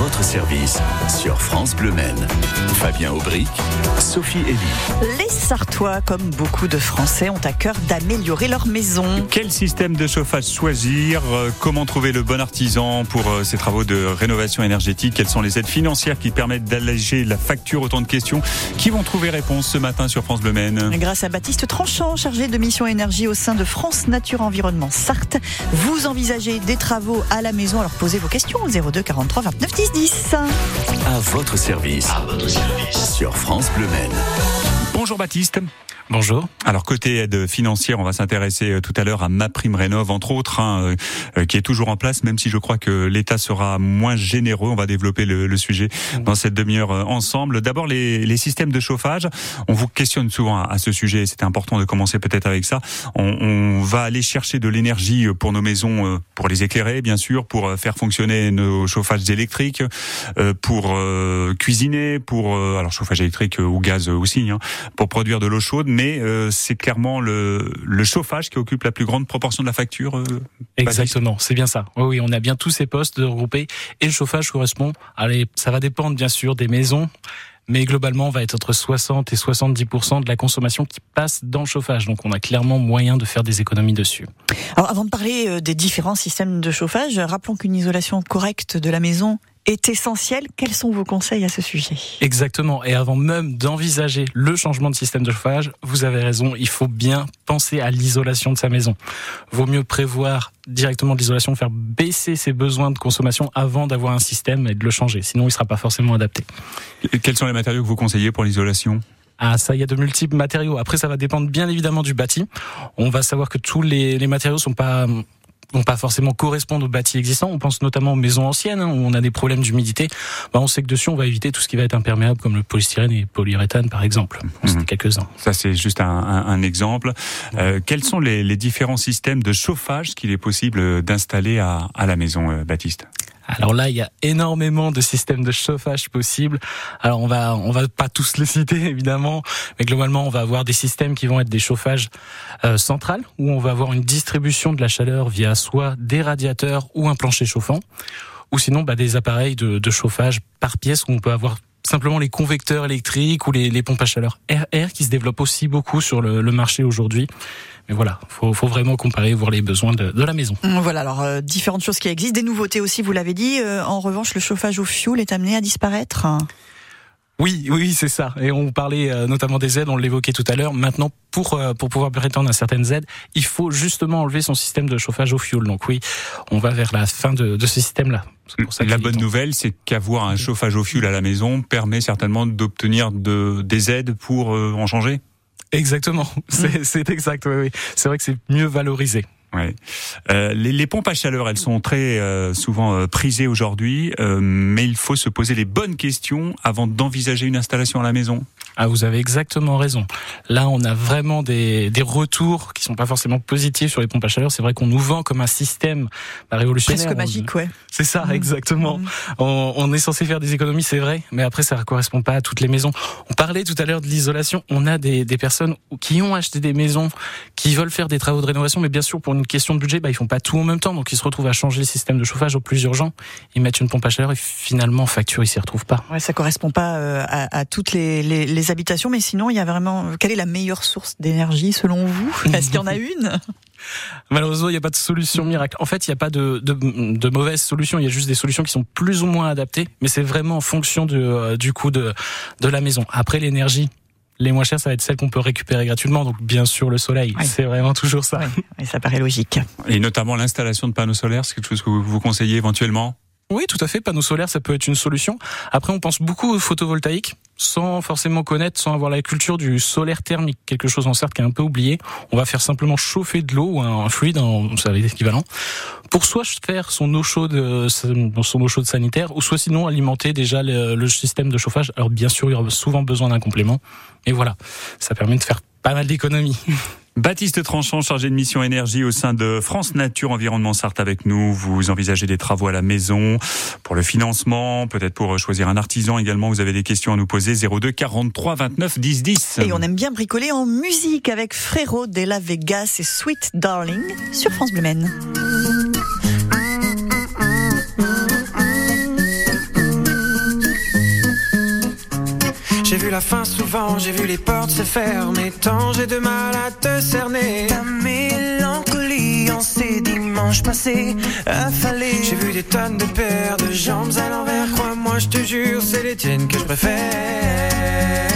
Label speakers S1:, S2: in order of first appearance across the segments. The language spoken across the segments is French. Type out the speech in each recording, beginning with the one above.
S1: votre service sur France Bleu Maine. Fabien Aubric, Sophie Elie.
S2: Les Sartois, comme beaucoup de Français, ont à cœur d'améliorer leur maison.
S3: Quel système de chauffage choisir euh, Comment trouver le bon artisan pour euh, ces travaux de rénovation énergétique Quelles sont les aides financières qui permettent d'alléger la facture Autant de questions qui vont trouver réponse ce matin sur France Bleu Maine.
S2: Grâce à Baptiste Tranchant, chargé de mission énergie au sein de France Nature Environnement Sarthe, vous envisagez des travaux à la maison. Alors posez vos questions au 02 43 29 10 10.
S1: À votre service. À votre service. Sur France Bleu Maine.
S3: Bonjour Baptiste.
S4: Bonjour.
S3: Alors côté aide financière, on va s'intéresser euh, tout à l'heure à ma prime rénov entre autres, hein, euh, euh, qui est toujours en place, même si je crois que l'État sera moins généreux. On va développer le, le sujet mmh. dans cette demi-heure ensemble. D'abord les, les, systèmes de chauffage. On vous questionne souvent à, à ce sujet. C'était important de commencer peut-être avec ça. On, on, va aller chercher de l'énergie pour nos maisons, pour les éclairer, bien sûr, pour faire fonctionner nos chauffages électriques, pour cuisiner, pour alors chauffage électrique ou gaz aussi, hein, pour produire de l'eau chaude mais euh, c'est clairement le, le, chauffage qui occupe la plus grande proportion de la facture. Euh,
S4: Exactement, c'est bien ça. Oui, oui, on a bien tous ces postes regroupés et le chauffage correspond. Allez, ça va dépendre bien sûr des maisons. Mais globalement, on va être entre 60 et 70% de la consommation qui passe dans le chauffage. Donc, on a clairement moyen de faire des économies dessus.
S2: Alors, avant de parler euh, des différents systèmes de chauffage, rappelons qu'une isolation correcte de la maison est essentiel. Quels sont vos conseils à ce sujet?
S4: Exactement. Et avant même d'envisager le changement de système de chauffage, vous avez raison, il faut bien penser à l'isolation de sa maison. Vaut mieux prévoir directement de l'isolation, faire baisser ses besoins de consommation avant d'avoir un système et de le changer. Sinon, il ne sera pas forcément adapté.
S3: quels sont les matériaux que vous conseillez pour l'isolation?
S4: Ah, ça, il y a de multiples matériaux. Après, ça va dépendre bien évidemment du bâti. On va savoir que tous les, les matériaux sont pas vont pas forcément correspondre aux bâtis existants. On pense notamment aux maisons anciennes hein, où on a des problèmes d'humidité. Bah, on sait que dessus on va éviter tout ce qui va être imperméable comme le polystyrène et le polyuréthane par exemple. Mmh. quelques-uns.
S3: Ça c'est juste un, un, un exemple. Euh, quels sont les, les, différents systèmes de chauffage qu'il est possible d'installer à, à la maison, euh, Baptiste?
S4: Alors là, il y a énormément de systèmes de chauffage possibles. Alors on va on va pas tous les citer évidemment, mais globalement on va avoir des systèmes qui vont être des chauffages euh, centrales où on va avoir une distribution de la chaleur via soit des radiateurs ou un plancher chauffant, ou sinon bah, des appareils de, de chauffage par pièce où on peut avoir simplement les convecteurs électriques ou les, les pompes à chaleur RR qui se développent aussi beaucoup sur le, le marché aujourd'hui. Mais voilà, faut, faut vraiment comparer, voir les besoins de, de la maison.
S2: Voilà, alors euh, différentes choses qui existent, des nouveautés aussi, vous l'avez dit. Euh, en revanche, le chauffage au fioul est amené à disparaître.
S4: Oui, oui, c'est ça. Et on parlait euh, notamment des aides, on l'évoquait tout à l'heure. Maintenant, pour pour pouvoir prétendre à certaines aides, il faut justement enlever son système de chauffage au fioul. Donc oui, on va vers la fin de, de ce système-là.
S3: La bonne nouvelle, c'est qu'avoir un chauffage au fioul à la maison permet certainement d'obtenir de, des aides pour en changer.
S4: Exactement, c'est exact. Oui, oui. C'est vrai que c'est mieux valorisé.
S3: Ouais. Euh, les, les, pompes à chaleur, elles sont très euh, souvent euh, prisées aujourd'hui, euh, mais il faut se poser les bonnes questions avant d'envisager une installation à la maison.
S4: Ah, vous avez exactement raison. Là, on a vraiment des, des retours qui sont pas forcément positifs sur les pompes à chaleur. C'est vrai qu'on nous vend comme un système bah, révolutionnaire.
S2: Presque magique, ouais.
S4: C'est ça, mmh. exactement. Mmh. On, on, est censé faire des économies, c'est vrai, mais après, ça ne correspond pas à toutes les maisons. On parlait tout à l'heure de l'isolation. On a des, des personnes qui ont acheté des maisons, qui veulent faire des travaux de rénovation, mais bien sûr, pour une question de budget, bah, ils font pas tout en même temps, donc ils se retrouvent à changer le système de chauffage au plus urgent. Ils mettent une pompe à chaleur et finalement, facture, ils s'y retrouvent pas.
S2: Ouais, ça correspond pas euh, à, à, toutes les, les, les, habitations, mais sinon, il y a vraiment. Quelle est la meilleure source d'énergie selon vous? Est-ce qu'il y en a une?
S4: Malheureusement, il n'y a pas de solution miracle. En fait, il n'y a pas de, de, de mauvaise solution. Il y a juste des solutions qui sont plus ou moins adaptées, mais c'est vraiment en fonction de, euh, du coût de, de la maison. Après, l'énergie, les moins chères, ça va être celles qu'on peut récupérer gratuitement. Donc, bien sûr, le soleil. C'est vraiment toujours ça.
S2: Oui. ça paraît logique.
S3: Et notamment l'installation de panneaux solaires, c'est quelque chose que vous conseillez éventuellement?
S4: Oui, tout à fait. Panneaux solaires, ça peut être une solution. Après, on pense beaucoup au photovoltaïque, sans forcément connaître, sans avoir la culture du solaire thermique, quelque chose en certes qui est un peu oublié. On va faire simplement chauffer de l'eau ou un fluide, vous savez l'équivalent, pour soit faire son eau chaude, euh, son eau chaude sanitaire, ou soit sinon alimenter déjà le, le système de chauffage. Alors bien sûr, il y aura souvent besoin d'un complément, mais voilà, ça permet de faire pas mal d'économies.
S3: Baptiste Tranchant, chargé de mission énergie au sein de France Nature Environnement Sarthe avec nous. Vous envisagez des travaux à la maison pour le financement, peut-être pour choisir un artisan également. Vous avez des questions à nous poser 02 43 29 10 10.
S2: Et on aime bien bricoler en musique avec Frérot de la Vegas et Sweet Darling sur France Bleu
S5: J'ai vu la fin souvent, j'ai vu les portes se fermer. Tant j'ai de mal à te cerner.
S6: Ta mélancolie en ces dimanches passés, affalés.
S5: J'ai vu des tonnes de paires de jambes à l'envers. Crois-moi, je te jure, c'est les tiennes que je préfère.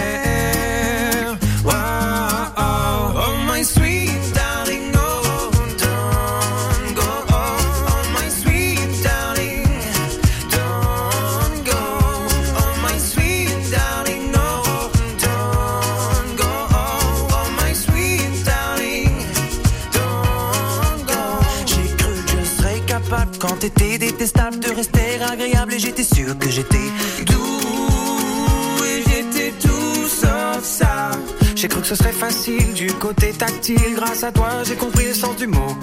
S6: Et j'étais sûr que j'étais
S5: doux et j'étais tout sauf ça. J'ai cru que ce serait facile du côté tactile. Grâce à toi, j'ai compris le sens du mot.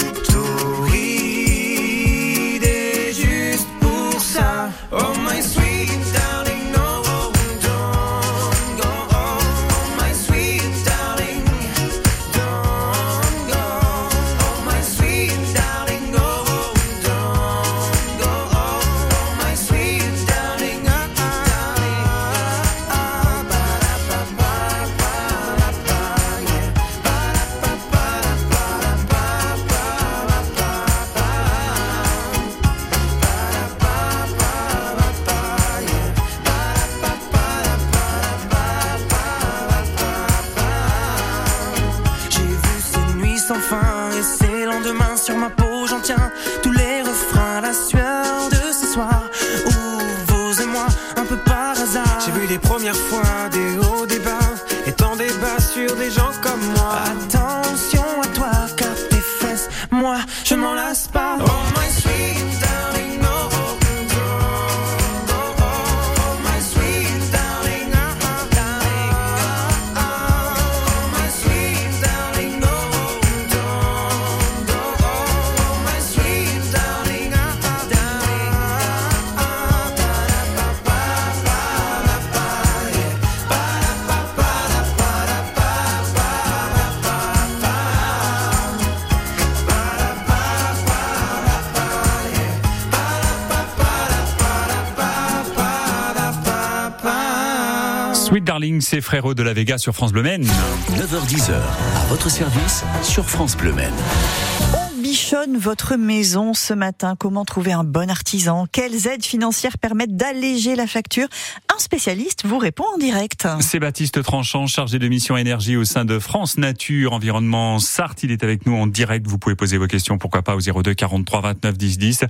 S5: Darling,
S3: c'est Frérot de la Vega sur France Bleu Maine.
S1: 9h10h, à votre service sur France Bleu.
S2: On bichonne votre maison ce matin. Comment trouver un bon artisan? Quelles aides financières permettent d'alléger la facture? Spécialiste vous répond en direct.
S3: C'est Baptiste Tranchant, chargé de mission énergie au sein de France Nature Environnement Sarthe. Il est avec nous en direct. Vous pouvez poser vos questions, pourquoi pas, au 02 43 29 10 10.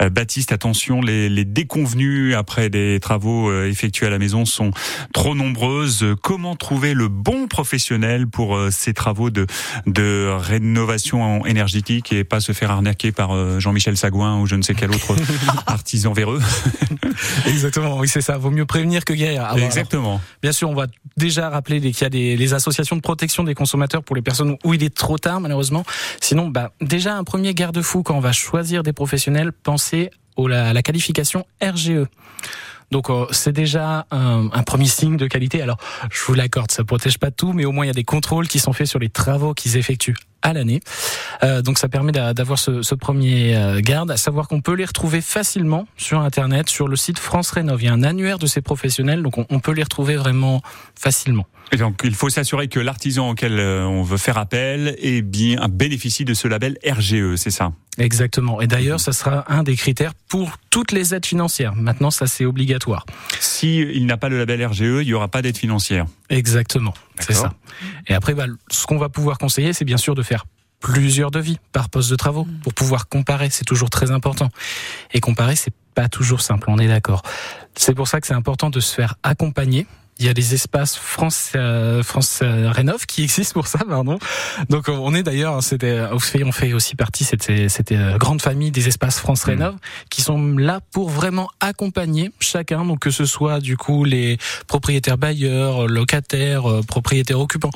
S3: Euh, Baptiste, attention, les, les déconvenues après des travaux euh, effectués à la maison sont trop nombreuses. Comment trouver le bon professionnel pour euh, ces travaux de, de rénovation énergétique et pas se faire arnaquer par euh, Jean-Michel Sagouin ou je ne sais quel autre artisan véreux?
S4: Exactement, oui c'est ça. Vaut mieux prévenir que guérir. Ah, voilà.
S3: Exactement.
S4: Bien sûr, on va déjà rappeler qu'il y a des les associations de protection des consommateurs pour les personnes où il est trop tard malheureusement. Sinon, bah déjà un premier garde-fou quand on va choisir des professionnels, pensez la, à la qualification RGE. Donc euh, c'est déjà un, un, premier signe de qualité. Alors je vous l'accorde, ça protège pas tout, mais au moins il y a des contrôles qui sont faits sur les travaux qu'ils effectuent à l'année. Euh, donc ça permet d'avoir ce, ce, premier euh, garde, à savoir qu'on peut les retrouver facilement sur Internet, sur le site France Rénov. Il y a un annuaire de ces professionnels, donc on, on peut les retrouver vraiment facilement.
S3: Et donc il faut s'assurer que l'artisan auquel euh, on veut faire appel est bien bénéficie de ce label RGE, c'est ça?
S4: Exactement. Et d'ailleurs, ça sera un des critères pour toutes les aides financières. Maintenant, ça c'est obligatoire.
S3: Si il n'a pas le label RGE, il n'y aura pas d'aide financière.
S4: Exactement. C'est ça. Et après, bah, ce qu'on va pouvoir conseiller, c'est bien sûr de faire plusieurs devis par poste de travaux pour pouvoir comparer. C'est toujours très important. Et comparer, c'est pas toujours simple. On est d'accord. C'est pour ça que c'est important de se faire accompagner il y a les espaces France euh, France euh, Rénov qui existent pour ça, pardon. Donc on est d'ailleurs, c'était on fait aussi partie c'était c'était euh, grande famille des espaces France Rénov mmh. qui sont là pour vraiment accompagner chacun, donc que ce soit du coup les propriétaires bailleurs, locataires, euh, propriétaires occupants,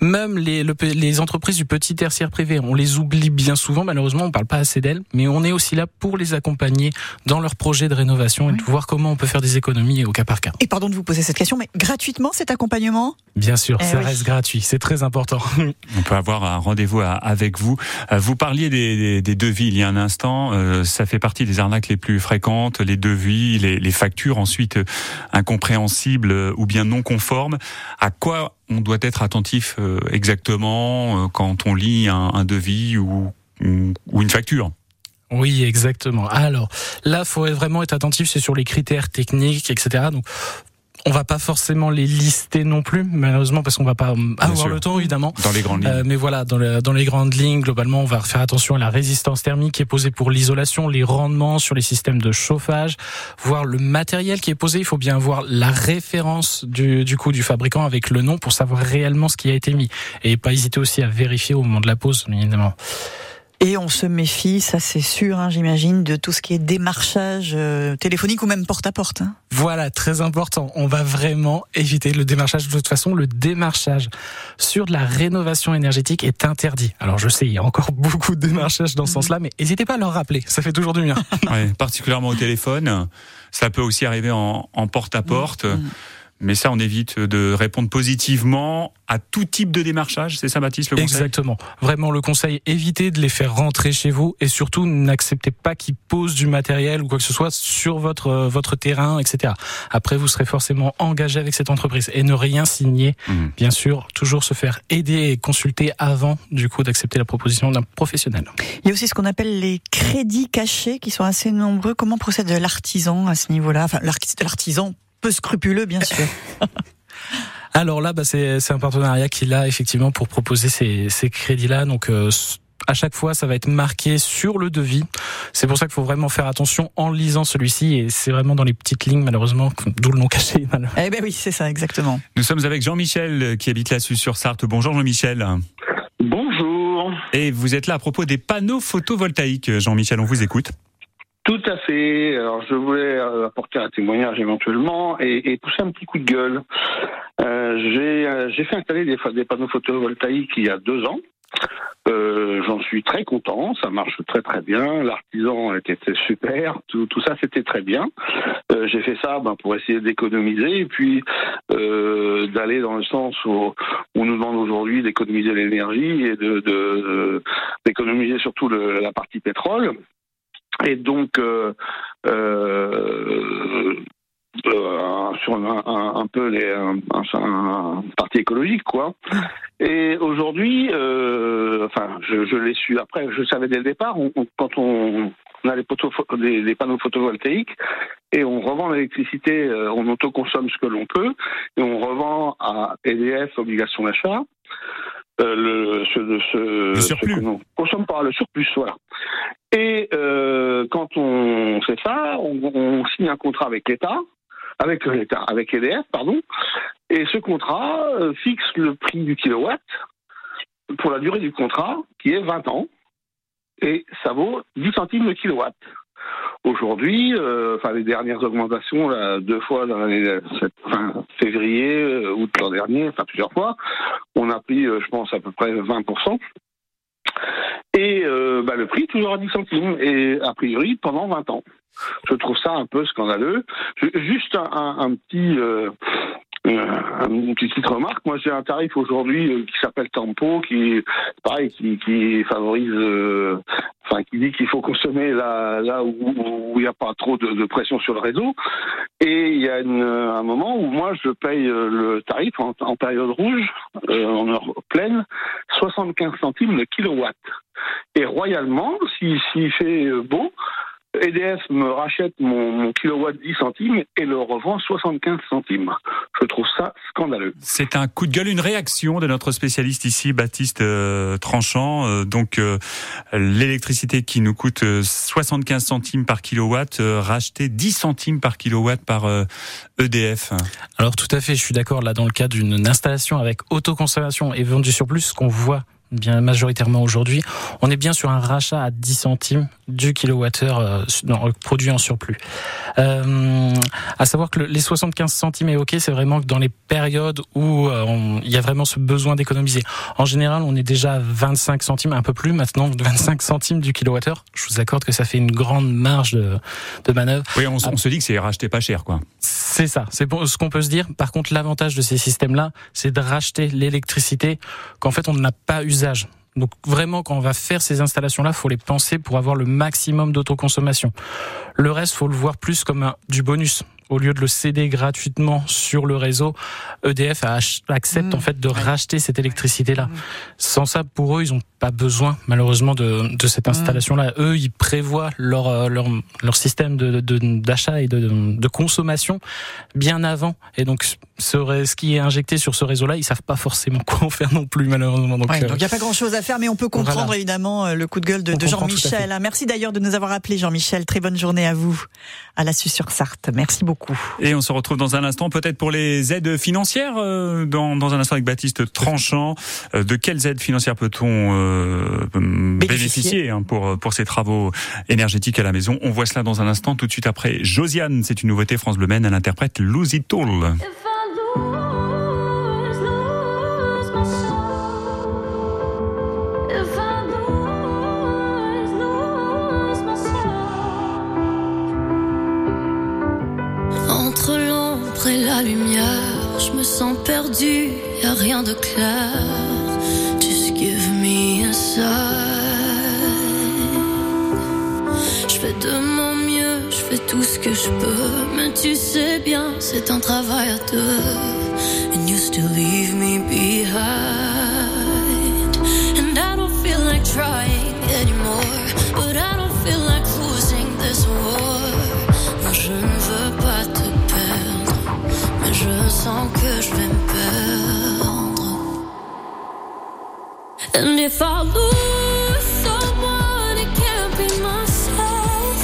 S4: même les le, les entreprises du petit tertiaire privé. On les oublie bien souvent, malheureusement, on parle pas assez d'elles, mais on est aussi là pour les accompagner dans leurs projets de rénovation oui. et de voir comment on peut faire des économies au cas par cas.
S2: Et pardon de vous poser cette question, mais gratuitement cet accompagnement?
S4: Bien sûr,
S2: Eh
S4: ça
S2: oui.
S4: reste gratuit, c'est très important.
S3: On peut avoir un rendez-vous avec vous. Euh, Vous parliez des, des- des devis il y a un instant. Euh, ça fait partie des arnaques les plus fréquentes, les devis, les, les factures ensuite euh, incompréhensibles ou bien non conformes. À quoi on doit être attentif euh, exactement euh, quand on lit un, un devis ou, ou, ou une facture?
S4: Oui, exactement. Alors là, faut vraiment être attentif, c'est sur les critères techniques, etc. Donc on va pas forcément les lister non plus, malheureusement, parce qu'on va pas euh, avoir
S3: sûr.
S4: le temps, évidemment.
S3: dans les grandes lignes
S4: Euh, mais voilà, dans, le- dans les grandes lignes, globalement, on va faire attention à la résistance thermique qui est posée pour l'isolation, les rendements sur les systèmes de chauffage, voir le matériel qui est posé. Il faut bien voir la référence du, du coup du fabricant avec le nom pour savoir réellement ce qui a été mis et pas hésiter aussi à vérifier au moment de la pose, bien évidemment.
S2: Et on se méfie, ça c'est sûr, hein, j'imagine, de tout ce qui est démarchage euh, téléphonique ou même porte-à-porte. hein.
S4: Voilà, très important. On va vraiment éviter le démarchage. De toute façon, le démarchage sur de la rénovation énergétique est interdit. Alors je sais, il y a encore beaucoup de démarchage dans ce sens-là, mais n'hésitez pas à leur rappeler. Ça fait toujours du bien.
S3: Ouais, particulièrement au téléphone. Ça peut aussi arriver en, en porte-à-porte.
S2: Mm.
S3: Mais ça, on évite de répondre positivement à tout type de démarchage. C'est ça, Baptiste, le conseil?
S4: Exactement. Vraiment, le conseil, évitez de les faire rentrer chez vous et surtout n'acceptez pas qu'ils posent du matériel ou quoi que ce soit sur votre euh, votre terrain, etc. Après, vous serez forcément engagé avec cette entreprise et ne rien signer.
S3: Mhm.
S4: Bien sûr, toujours se faire aider et consulter avant du coup d'accepter la proposition d'un professionnel.
S2: Il y a aussi ce qu'on appelle les crédits cachés qui sont assez nombreux. Comment procède l'artisan à ce niveau-là? Enfin, l'arti- l'artisan peu scrupuleux, bien sûr.
S4: Alors là, bah, c'est un partenariat qu'il a effectivement pour proposer ces, ces crédits-là. Donc euh, à chaque fois, ça va être marqué sur le devis. C'est pour ça qu'il faut vraiment faire attention en lisant celui-ci. Et c'est vraiment dans les petites lignes, malheureusement, d'où le nom caché. malheureusement.
S2: eh ben oui, c'est ça, exactement.
S3: Nous sommes avec Jean-Michel euh, qui habite là-dessus sur Sarthe. Bonjour Jean-Michel.
S7: Bonjour.
S3: Et vous êtes là à propos des panneaux photovoltaïques. Jean-Michel, on vous écoute.
S7: Tout à fait. Alors, je voulais euh, apporter un témoignage éventuellement et, et pousser un petit coup de gueule. Euh, j'ai euh, fait installer des, des panneaux photovoltaïques il y a deux ans. Euh, J'en suis très content, ça marche très très bien. L'artisan était super, tout, tout ça c'était très bien. Euh, J'ai fait ça ben, pour essayer d'économiser et puis euh, d'aller dans le sens où on nous demande aujourd'hui d'économiser l'énergie et de de- d'économiser surtout le- la partie pétrole. Et donc, euh, euh, euh, sur un, peu les, un, un- parti écologique, quoi. Et aujourd'hui, enfin, je, l'ai su après, je savais dès le départ, quand on, a des, des panneaux photovoltaïques et on revend l'électricité, on autoconsomme ce que l'on peut et on revend à EDF obligation d'achat. Euh, le, ce, ce,
S3: Le surplus.
S7: ce que consomme pas, le surplus, voilà. Et euh, quand on fait ça, on, on signe un contrat avec l'État, avec l'État, avec EDF, pardon. Et ce contrat euh, fixe le prix du kilowatt pour la durée du contrat, qui est 20 ans, et ça vaut 10 centimes le kilowatt. Aujourd'hui, euh, enfin les dernières augmentations, là, deux fois dans l'année enfin, février, euh, août l'an dernier, enfin plusieurs fois, on a pris, euh, je pense, à peu près 20%. Et bah, le prix toujours à 10 centimes, et a priori pendant 20 ans. Je trouve ça un peu scandaleux. Juste un petit... euh, une petite remarque, moi j'ai un tarif aujourd'hui euh, qui s'appelle Tempo, qui pareil, qui, qui favorise, euh, enfin qui dit qu'il faut consommer là, là où il n'y a pas trop de, de pression sur le réseau. Et il y a une- un moment où moi je paye euh, le tarif en, en période rouge, euh, en heure pleine, 75 centimes le kilowatt. Et royalement, si- s'il fait beau, EDF me rachète mon, mon kilowatt 10 centimes et le revend 75 centimes. Je trouve ça scandaleux.
S3: C'est un coup de gueule, une réaction de notre spécialiste ici, Baptiste euh, Tranchant. Euh, donc, euh, l'électricité qui nous coûte euh, 75 centimes par kilowatt, euh, racheter 10 centimes par kilowatt par euh, EDF.
S4: Alors tout à fait, je suis d'accord là dans le cas d'une installation avec autoconsommation et vendu sur plus, ce qu'on voit bien majoritairement aujourd'hui, on est bien sur un rachat à 10 centimes du kilowattheure euh, non, produit en surplus. Euh, à savoir que le- les 75 centimes est ok, c'est vraiment que dans les périodes où euh, il y a vraiment ce besoin d'économiser. En général, on est déjà à 25 centimes, un peu plus maintenant, 25 centimes du kilowattheure. Je vous accorde que ça fait une grande marge de, de manœuvre.
S3: Oui, on, se dit que c'est racheté pas cher, quoi.
S4: C'est ça, c'est bon- ce qu'on peut se dire. Par contre, l'avantage de ces systèmes-là, c'est de racheter l'électricité qu'en fait on n'a pas usage. Donc vraiment, quand on va faire ces installations-là, faut les penser pour avoir le maximum d'autoconsommation. Le reste, faut le voir plus comme du bonus. Au lieu de le céder gratuitement sur le réseau, EDF accepte
S2: Mmh.
S4: en fait de racheter cette électricité-là. Sans ça, pour eux, ils n'ont pas besoin malheureusement de, de cette installation-là. Eux, ils prévoient leur euh, leur, leur système de de- d'achat et de, de consommation bien avant. Et donc, ce, ce qui est injecté sur ce réseau-là, ils savent pas forcément quoi en faire non plus malheureusement. Donc,
S2: Ouais,
S4: euh,
S2: il n'y a pas grand chose à faire, mais on peut comprendre
S4: Voilà.
S2: évidemment euh, le coup de gueule de, de Jean-Michel. hein. Merci d'ailleurs de nous avoir appelé Jean-Michel. Très bonne journée à vous, à la sur sarthe Merci beaucoup.
S3: Et on se retrouve dans un instant, peut-être pour les aides financières, euh, dans, dans un instant avec Baptiste Tranchant. Euh, de quelles aides financières peut-on euh, bénéficier,
S2: Bénéficier.
S3: hein, pour, pour ces travaux énergétiques à la maison? On voit cela dans un instant, tout de suite après. Josiane, c'est une nouveauté France Bleu Maine, elle interprète Lose It All.
S8: Je me sens perdu, y a rien de clair. Just give me a sign. Je fais de mon mieux, je fais tout ce que je peux. Mais tu sais bien, c'est un travail à deux. And you still leave me behind. And if I lose someone, it can't be myself.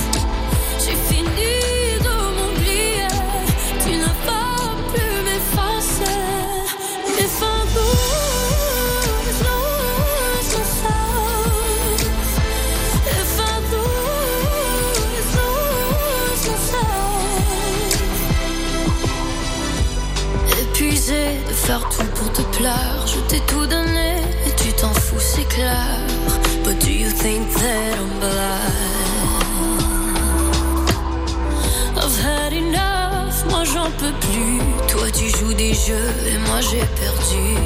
S8: J'ai fini de m'oublier, tu ne vas plus m'effacer. If I lose, lose myself. If. Épuisé de faire tout pour te plaire, je t'ai tout donné fous, c'est clair. But do you think that I'm blind? I've had enough, moi j'en peux plus. Toi tu joues des jeux et moi j'ai perdu.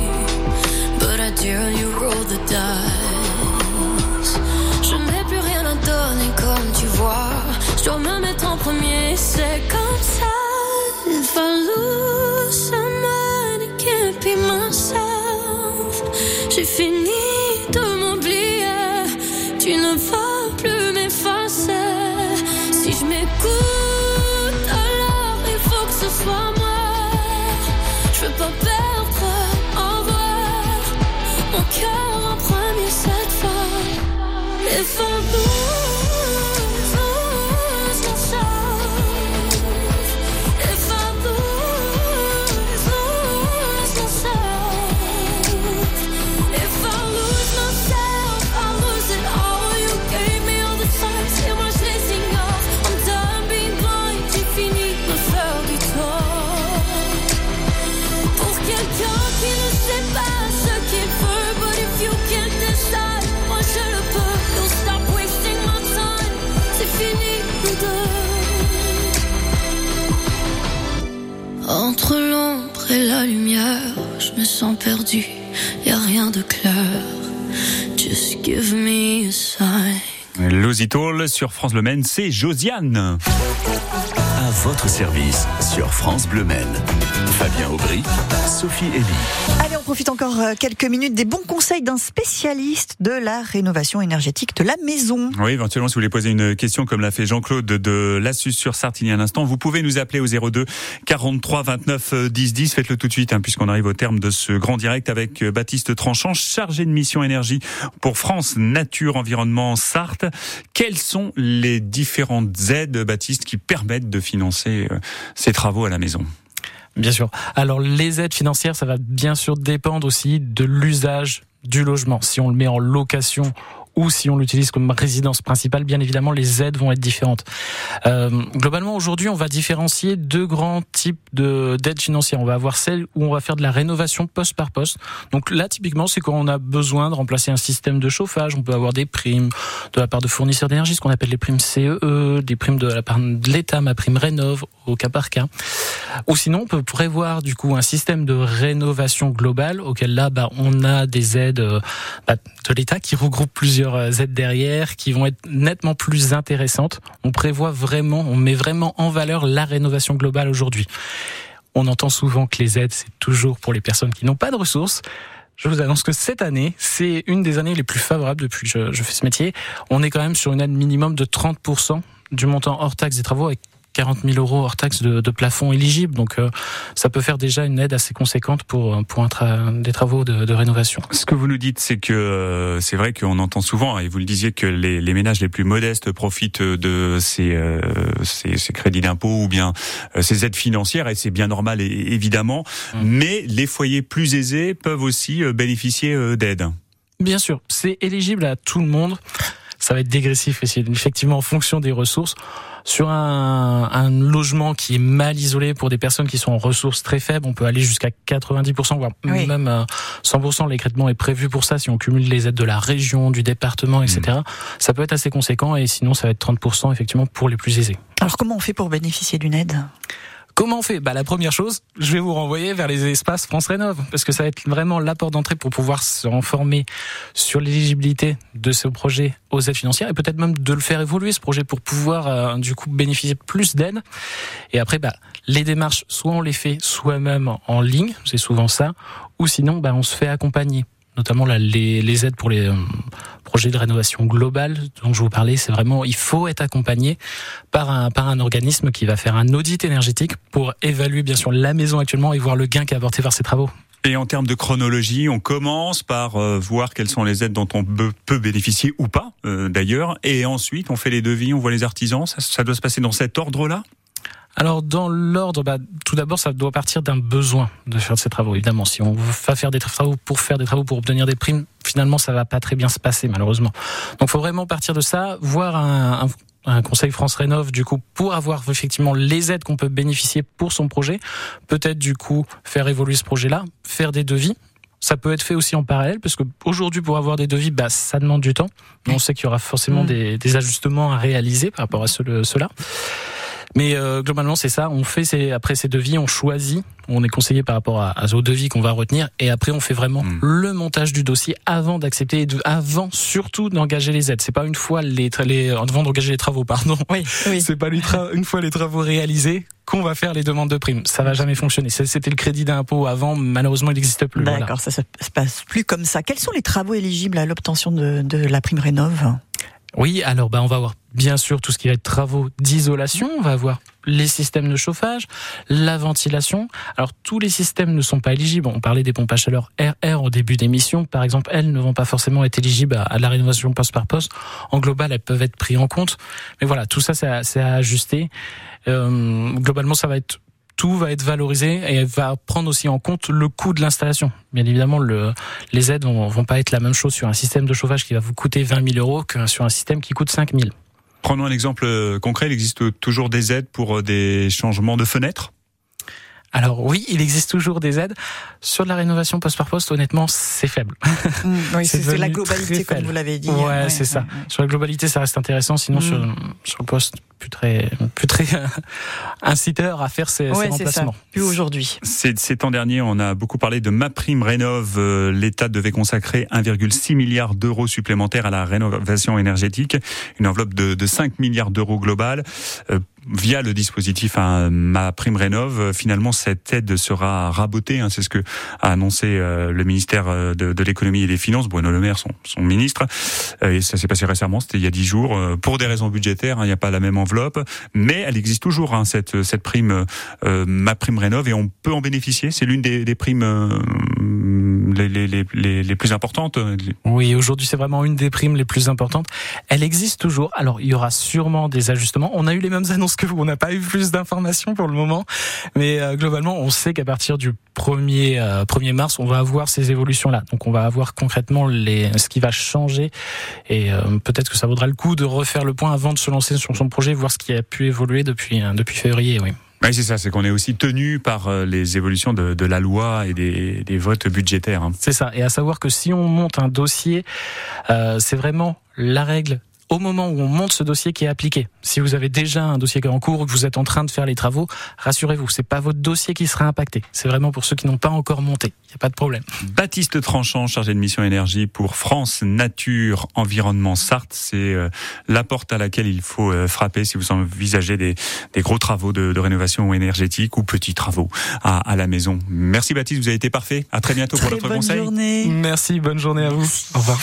S8: But I dare you roll the dice. Je n'ai plus rien à donner comme tu vois. Je dois me mettre en premier, c'est comme ça. If I lose
S3: Sur France Bleu Maine, c'est Josiane.
S1: À votre service sur France Bleu Maine. Fabien Aubry, Sophie Elie.
S2: Profite encore euh, quelques minutes des bons conseils d'un spécialiste de la rénovation énergétique de la maison.
S3: Oui, éventuellement, si vous voulez poser une question comme l'a fait Jean-Claude de Lassus sur Sartigny à l'instant, vous pouvez nous appeler au 02 43 29 10 10. Faites-le tout de suite, hein, puisqu'on arrive au terme de ce grand direct avec euh, Baptiste Tranchant, chargé de mission énergie pour France Nature Environnement Sarthe. Quelles sont les différentes aides, Baptiste, qui permettent de financer euh, ces travaux à la maison?
S4: Bien sûr. Alors les aides financières, ça va bien sûr dépendre aussi de l'usage du logement. Si on le met en location ou si on l'utilise comme résidence principale, bien évidemment, les aides vont être différentes. Euh, globalement, aujourd'hui, on va différencier deux grands types de d'aides financières. On va avoir celle où on va faire de la rénovation poste par poste. Donc là, typiquement, c'est quand on a besoin de remplacer un système de chauffage. On peut avoir des primes de la part de fournisseurs d'énergie, ce qu'on appelle les primes CEE, des primes de la part de l'État, ma prime Rénov, au cas par cas. Ou sinon, on peut prévoir du coup un système de rénovation globale auquel là, bah, on a des aides euh, bah, de l'État qui regroupent plusieurs euh, aides derrière, qui vont être nettement plus intéressantes. On prévoit vraiment, on met vraiment en valeur la rénovation globale aujourd'hui. On entend souvent que les aides, c'est toujours pour les personnes qui n'ont pas de ressources. Je vous annonce que cette année, c'est une des années les plus favorables depuis que je, je fais ce métier. On est quand même sur une aide minimum de 30% du montant hors taxe des travaux avec 40 000 euros hors taxe de, de plafond éligible. Donc, euh, ça peut faire déjà une aide assez conséquente pour, pour un tra- des travaux de, de rénovation.
S3: Ce que vous nous dites, c'est que euh, c'est vrai qu'on entend souvent, et vous le disiez, que les, les ménages les plus modestes profitent de ces, euh, ces, ces crédits d'impôt ou bien euh, ces aides financières, et c'est bien normal, évidemment.
S4: Mm.
S3: Mais les foyers plus aisés peuvent aussi euh, bénéficier euh, d'aides.
S4: Bien sûr, c'est éligible à tout le monde. Ça va être dégressif, et c'est effectivement en fonction des ressources. Sur un, un logement qui est mal isolé pour des personnes qui sont en ressources très faibles, on peut aller jusqu'à 90%, voire
S2: Oui.
S4: même euh, 100%. L'écrètement est prévu pour ça si on cumule les aides de la région, du département, etc. Ça peut être assez conséquent et sinon ça va être 30% effectivement pour les plus aisés.
S2: Alors comment on fait pour bénéficier d'une aide?
S4: Comment on fait? Bah la première chose, je vais vous renvoyer vers les espaces France Rénov parce que ça va être vraiment la porte d'entrée pour pouvoir se renformer sur l'éligibilité de ce projet aux aides financières et peut-être même de le faire évoluer ce projet pour pouvoir euh, du coup bénéficier plus d'aides. Et après bah les démarches soit on les fait soi-même en ligne, c'est souvent ça, ou sinon bah on se fait accompagner notamment les, les aides pour les euh, projets de rénovation globale dont je vous parlais, c'est vraiment il faut être accompagné par un par un organisme qui va faire un audit énergétique pour évaluer bien sûr la maison actuellement et voir le gain qu'a apporté par ses travaux.
S3: Et en termes de chronologie, on commence par euh, voir quelles sont les aides dont on peut bénéficier ou pas, euh, d'ailleurs. Et ensuite, on fait les devis, on voit les artisans. Ça, ça doit se passer dans cet ordre-là?
S4: Alors dans l'ordre, bah, tout d'abord ça doit partir d'un besoin de faire de ces travaux. Évidemment, si on va faire des travaux pour faire des travaux pour obtenir des primes, finalement ça va pas très bien se passer malheureusement. Donc faut vraiment partir de ça, voir un, un un conseil France Rénov du coup pour avoir effectivement les aides qu'on peut bénéficier pour son projet, peut-être du coup faire évoluer ce projet-là, faire des devis. Ça peut être fait aussi en parallèle parce que aujourd'hui pour avoir des devis, bah ça demande du temps. Mais on sait qu'il y aura forcément
S2: Mm.
S4: des, des ajustements à réaliser par rapport à ce- cela. Mais euh, globalement, c'est ça. On fait ces, après ces devis, on choisit, on est conseillé par rapport à, à, aux devis qu'on va retenir, et après on fait vraiment
S3: Mm.
S4: le montage du dossier avant d'accepter, et de, avant surtout d'engager les aides. C'est pas une fois les, les avant d'engager les travaux, pardon.
S2: Oui, oui.
S4: C'est pas une fois les travaux réalisés qu'on va faire les demandes de primes. Ça va jamais fonctionner. C'était le crédit d'impôt avant, malheureusement, il n'existe plus.
S2: D'accord,
S4: Voilà.
S2: ça se se passe plus comme ça. Quels sont les travaux éligibles à l'obtention de, de la prime rénov?
S4: Oui, alors bah, on va avoir bien sûr tout ce qui va être travaux d'isolation, on va avoir les systèmes de chauffage, la ventilation. Alors tous les systèmes ne sont pas éligibles. On parlait des pompes à chaleur RR au début d'émission, par exemple, elles ne vont pas forcément être éligibles à, la rénovation poste par poste. En global, elles peuvent être prises en compte. Mais voilà, tout ça c'est à, à ajuster. Euh, globalement, ça va être tout va être valorisé et va prendre aussi en compte le coût de l'installation. Bien évidemment, le, les aides vont, vont pas être la même chose sur un système de chauffage qui va vous coûter 20 000 euros que sur un système qui coûte 5 000.
S3: Prenons un exemple euh, concret. Il existe toujours des aides pour euh, des changements de fenêtres?
S4: Alors oui, il existe toujours des aides. Sur de la rénovation poste par poste, honnêtement, c'est faible.
S2: Mm, Oui,
S4: C'est
S2: la globalité, comme vous l'avez dit.
S4: Ouais, c'est ça. Sur la globalité, ça reste intéressant. Sinon,
S2: Mm.
S4: sur, sur le poste, plus très, plus très inciteur à faire ces, ces
S2: Ouais, c'est ça.
S4: remplacements.
S2: Plus aujourd'hui.
S3: Ces, ces temps derniers, on a beaucoup parlé de ma prime rénov. Euh, L'État devait consacrer 1,6 milliard d'euros supplémentaires à la rénovation énergétique, une enveloppe de, de 5 milliards d'euros globale. Euh, via le dispositif hein, ma prime rénov, euh, finalement cette aide sera rabotée. hein, C'est ce que a annoncé euh, le ministère euh, de, de l'économie et des finances, Bruno Le Maire, son, son ministre. Euh, et ça s'est passé récemment, c'était il y a dix jours. Euh, Pour des raisons budgétaires, hein, il n'y a pas la même mais elle existe toujours hein, cette prime euh, ma prime rénov et on peut en bénéficier. C'est l'une des, des primes euh, les, les, les, les, plus importantes.
S4: Oui, aujourd'hui, c'est vraiment une des primes les plus importantes. Elle existe toujours. Alors, il y aura sûrement des ajustements. On a eu les mêmes annonces que vous. On n'a pas eu plus d'informations pour le moment. Mais euh, globalement, on sait qu'à partir du 1er, euh, 1er mars, on va avoir ces évolutions-là. Donc, on va avoir concrètement les, ce qui va changer. Et euh, peut-être que ça vaudra le coup de refaire le point avant de se lancer sur son projet, voir ce qui a pu évoluer depuis, euh, depuis février. Oui.
S3: Oui, c'est ça, c'est qu'on est aussi tenu par euh, les évolutions de, la loi et des, des votes budgétaires. hein.
S4: C'est ça. Et à savoir que si on monte un dossier, euh, c'est vraiment la règle au moment où on monte ce dossier qui est appliqué. Si vous avez déjà un dossier qui est en cours ou que vous êtes en train de faire les travaux, rassurez-vous, c'est pas votre dossier qui sera impacté. C'est vraiment pour ceux qui n'ont pas encore monté. Il n'y a pas de problème.
S3: Baptiste Tranchant, chargé de mission énergie pour France Nature Environnement Sarthe, c'est euh, la porte à laquelle il faut euh, frapper si vous envisagez des, des gros travaux de, de rénovation énergétique ou petits travaux à, à la maison. Merci Baptiste, vous avez été parfait. À très bientôt pour
S2: Très
S3: notre
S2: bonne
S3: conseil.
S2: journée.
S4: Merci, bonne journée à vous. Au revoir.